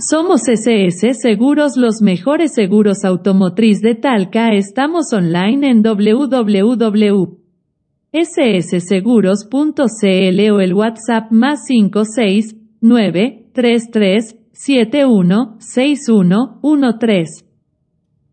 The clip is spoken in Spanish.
Somos SS Seguros los mejores seguros automotriz de Talca. Estamos online en www.ssseguros.cl o el WhatsApp más 569 33